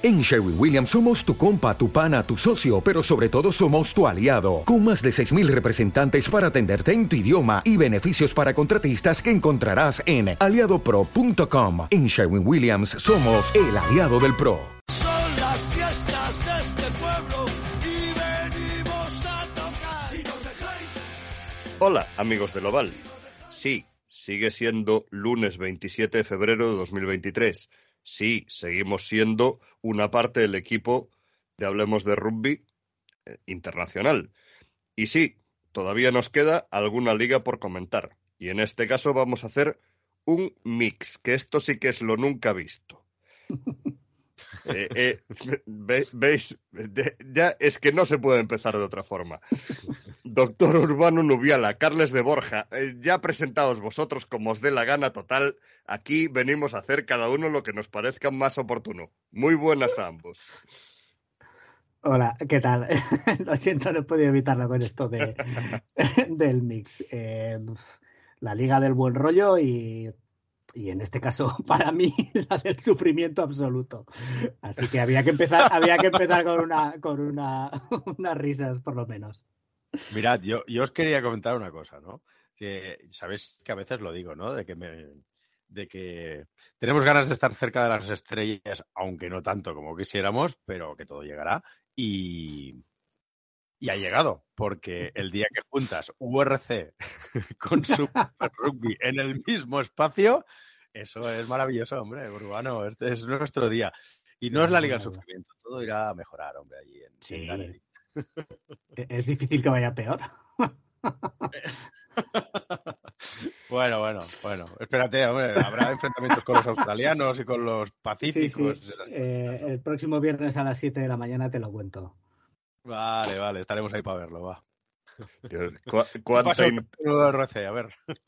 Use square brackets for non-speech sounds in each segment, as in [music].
En Sherwin Williams somos tu compa, tu pana, tu socio, pero sobre todo somos tu aliado, con más de 6.000 representantes para atenderte en tu idioma y beneficios para contratistas que encontrarás en aliadopro.com. En Sherwin Williams somos el aliado del PRO. Son las fiestas de este pueblo y venimos a tocar. Si nos dejáis... Hola, amigos del Oval. Sí, sigue siendo lunes 27 de febrero de 2023. Sí, seguimos siendo una parte del equipo de Hablemos de Rugby eh, internacional. Y sí, todavía nos queda alguna liga por comentar. Y en este caso vamos a hacer un mix, que esto sí que es lo nunca visto. [laughs] Eh, eh, ve- ¿Veis? De- ya es que no se puede empezar de otra forma. Doctor Urbano Nubiala, Carles de Borja, eh, ya presentaos vosotros como os dé la gana total. Aquí venimos a hacer cada uno lo que nos parezca más oportuno. Muy buenas a ambos. Hola, ¿qué tal? [laughs] Lo siento, no he podido evitarlo con esto de, [laughs] del mix. Eh, la liga del buen rollo y, y en este caso, [laughs] para mí, la del sufrimiento absoluto. Así que había que empezar, había que empezar con una, con una, unas risas, por lo menos. Mirad, yo, yo os quería comentar una cosa, ¿no? Que sabéis que a veces lo digo, ¿no? De que me, de que tenemos ganas de estar cerca de las estrellas, aunque no tanto como quisiéramos, pero que todo llegará. Y, y ha llegado, porque el día que juntas URC [laughs] con Super Rugby en el mismo espacio, eso es maravilloso, hombre, Urbano. Este es nuestro día. Y no es la Liga del Sufrimiento, todo irá a mejorar, hombre, allí en, Sí. en. [laughs] Es difícil que vaya peor. [laughs] Bueno, bueno, bueno. Espérate, hombre, habrá enfrentamientos con los australianos y con los Sí, sí. pacíficos. Eh, el próximo viernes a las 7 de la mañana te lo cuento. Vale, vale, estaremos ahí para verlo, va. Dios, cu- ¿Qué [laughs] cuánta, in-? A ver. [laughs]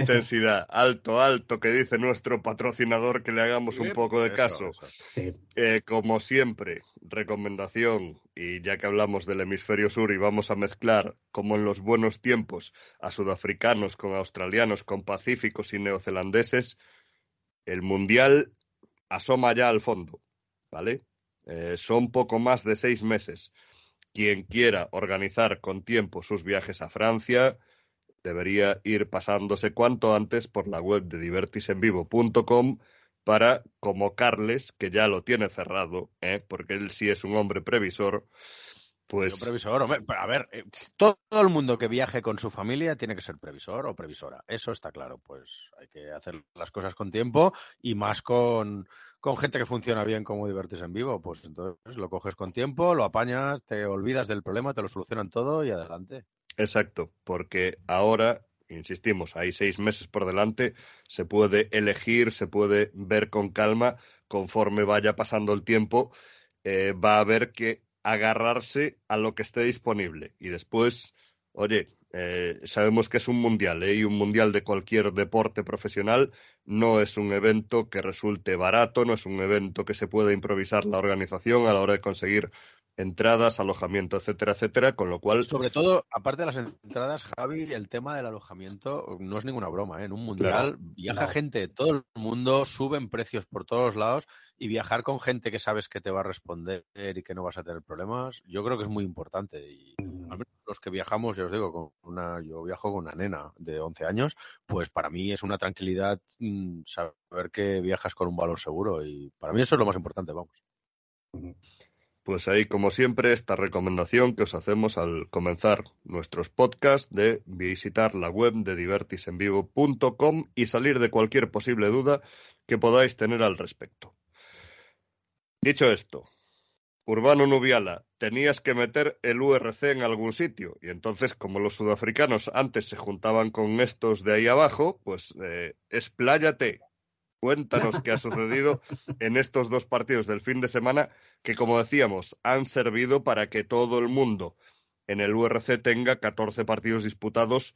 intensidad. Alto, alto, que dice nuestro patrocinador que le hagamos un poco de Eso, caso. eso. Sí. Eh, como siempre, recomendación, y ya que hablamos del hemisferio sur y vamos a mezclar, como en los buenos tiempos, a sudafricanos con australianos, con pacíficos y neozelandeses, el Mundial asoma ya al fondo, ¿vale? Eh, son poco más de seis meses. Quien quiera organizar con tiempo sus viajes a Francia debería ir pasándose cuanto antes por la web de divertisenvivo.com para, como Carles, que ya lo tiene cerrado, ¿eh? porque él sí es un hombre previsor, pues Yo previsor, hombre, a ver, eh, todo el mundo que viaje con su familia tiene que ser previsor o previsora. Eso está claro. Pues hay que hacer las cosas con tiempo y más con, con gente que funciona bien como Divertis en vivo. Pues entonces lo coges con tiempo, lo apañas, te olvidas del problema, te lo solucionan todo y adelante. Exacto, porque ahora, insistimos, hay seis meses por delante, se puede elegir, se puede ver con calma, conforme vaya pasando el tiempo, eh, va a haber que agarrarse a lo que esté disponible. Y después, oye, eh, sabemos que es un mundial, ¿eh? y un mundial de cualquier deporte profesional no es un evento que resulte barato, no es un evento que se pueda improvisar la organización a la hora de conseguir entradas, alojamiento, etcétera, etcétera, con lo cual Sobre todo, aparte de las entradas, Javi, el tema del alojamiento no es ninguna broma. ¿eh? En un mundial Claro. viaja Claro. gente de todo el mundo, suben precios por todos lados y viajar con gente que sabes que te va a responder y que no vas a tener problemas, yo creo que es muy importante. Y al menos los que viajamos, ya os digo, con una, yo viajo con una nena de 11 años, pues para mí es una tranquilidad mm, saber que viajas con un valor seguro y para mí eso es lo más importante, vamos. Pues ahí, como siempre, esta recomendación que os hacemos al comenzar nuestros podcasts de visitar la web de divertisenvivo.com y salir de cualquier posible duda que podáis tener al respecto. Dicho esto, Urbano Nubiala, tenías que meter el URC en algún sitio. Y entonces, como los sudafricanos antes se juntaban con estos de ahí abajo, pues eh, expláyate. Cuéntanos qué ha sucedido en estos dos partidos del fin de semana que, como decíamos, han servido para que todo el mundo en el URC tenga 14 partidos disputados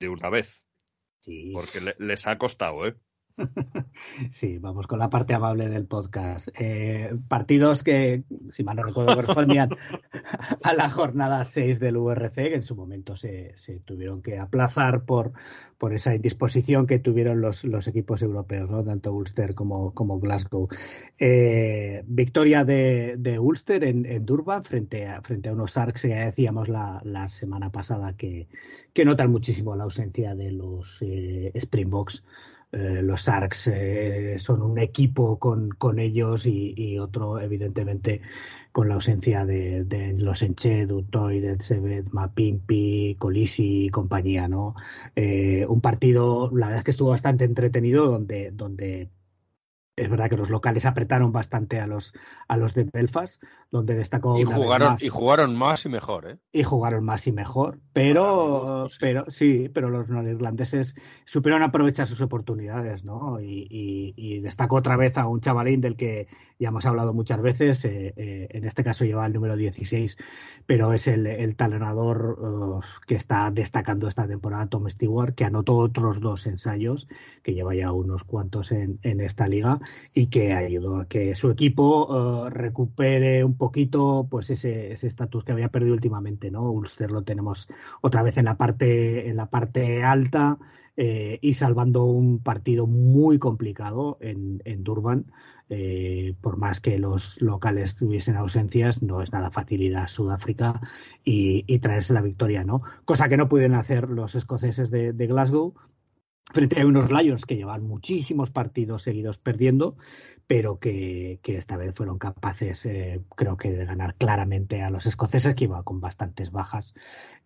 de una vez. Sí. Porque le- les ha costado, ¿eh? Sí, vamos con la parte amable del podcast. Eh, partidos que, si mal no recuerdo, correspondían a la jornada 6 del URC, que en su momento se, se tuvieron que aplazar por, por esa indisposición que tuvieron los, los equipos europeos, ¿no? tanto Ulster como, como Glasgow. Eh, victoria de, de Ulster en, Durban frente a, frente a unos Sharks que ya decíamos la, la semana pasada que, que notan muchísimo la ausencia de los eh, Springboks. Eh, los Sharks eh, son un equipo con, con ellos y, y, otro, evidentemente, con la ausencia de, de los Enche, Dutoy, Sebet, Mapimpi, Colisi y compañía, ¿no? Eh, un partido, la verdad es que estuvo bastante entretenido, donde, donde es verdad que los locales apretaron bastante a los a los de Belfast, donde destacó y una jugaron vez más. y jugaron más y mejor, ¿eh? y jugaron más y mejor, pero sí. pero sí, pero los neerlandeses supieron aprovechar sus oportunidades, ¿no? Y, y, y destacó otra vez a un chavalín del que ya hemos hablado muchas veces, eh, eh, en este caso lleva el número 16, pero es el, el talonador uh, que está destacando esta temporada, Tom Stewart, que anotó otros dos ensayos, que lleva ya unos cuantos en, en esta liga y que ayudó a que su equipo uh, recupere un poquito pues ese estatus que había perdido últimamente, ¿no? Ulster lo tenemos otra vez en la parte, en la parte alta. Eh, y salvando un partido muy complicado en, en Durban, eh, por más que los locales tuviesen ausencias, no es nada fácil ir a Sudáfrica y, traerse la victoria, ¿no? Cosa que no pudieron hacer los escoceses de Glasgow, frente a unos Lions que llevan muchísimos partidos seguidos perdiendo, pero que, que esta vez fueron capaces, eh, creo que, de ganar claramente a los escoceses, que iban con bastantes bajas,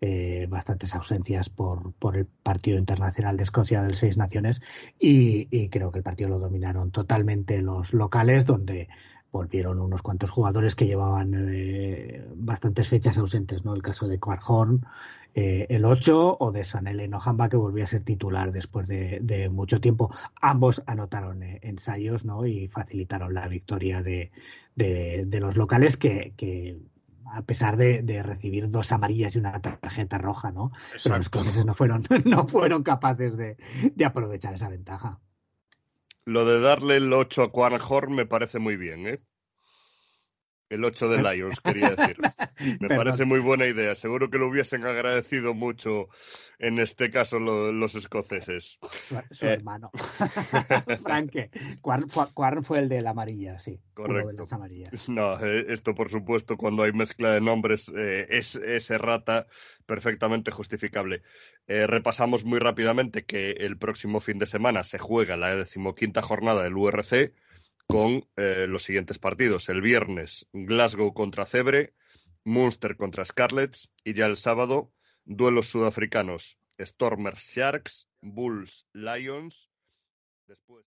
eh, bastantes ausencias por, por, el partido internacional de Escocia del Seis Naciones, y, y creo que el partido lo dominaron totalmente los locales, donde volvieron unos cuantos jugadores que llevaban eh, bastantes fechas ausentes, ¿no? El caso de Quarhorn, eh, el 8 o de Sanele Nojamba que volvió a ser titular después de, de mucho tiempo. Ambos anotaron eh, ensayos ¿no? y facilitaron la victoria de, de, de los locales que, que a pesar de, de, recibir dos amarillas y una tarjeta roja, ¿no? Exacto. Pero los escoceses no fueron, [laughs] no fueron capaces de, de aprovechar esa ventaja. Lo de darle el 8 a Quarhorn me parece muy bien, ¿eh? El 8 de Lions, quería decir. [laughs] Me Perdón. parece muy buena idea. Seguro que lo hubiesen agradecido mucho en este caso lo, los escoceses. Su, su eh. hermano. [laughs] Franke. Quarn fue el de la amarilla, sí. Correcto. De las amarillas. No, eh, esto por supuesto, cuando hay mezcla de nombres, eh, es, es errata perfectamente justificable. Eh, repasamos muy rápidamente que el próximo fin de semana se juega la decimoquinta jornada del URC con eh, los siguientes partidos. El viernes, Glasgow contra Cebre, Munster contra Scarlets y ya el sábado, duelos sudafricanos, Stormers Sharks, Bulls Lions. Después.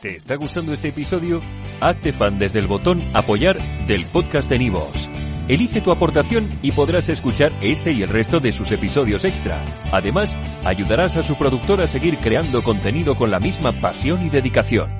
¿Te está gustando este episodio? Hazte fan desde el botón apoyar del podcast de Nivos. Elige tu aportación y podrás escuchar este y el resto de sus episodios extra. Además, ayudarás a su productor a seguir creando contenido con la misma pasión y dedicación.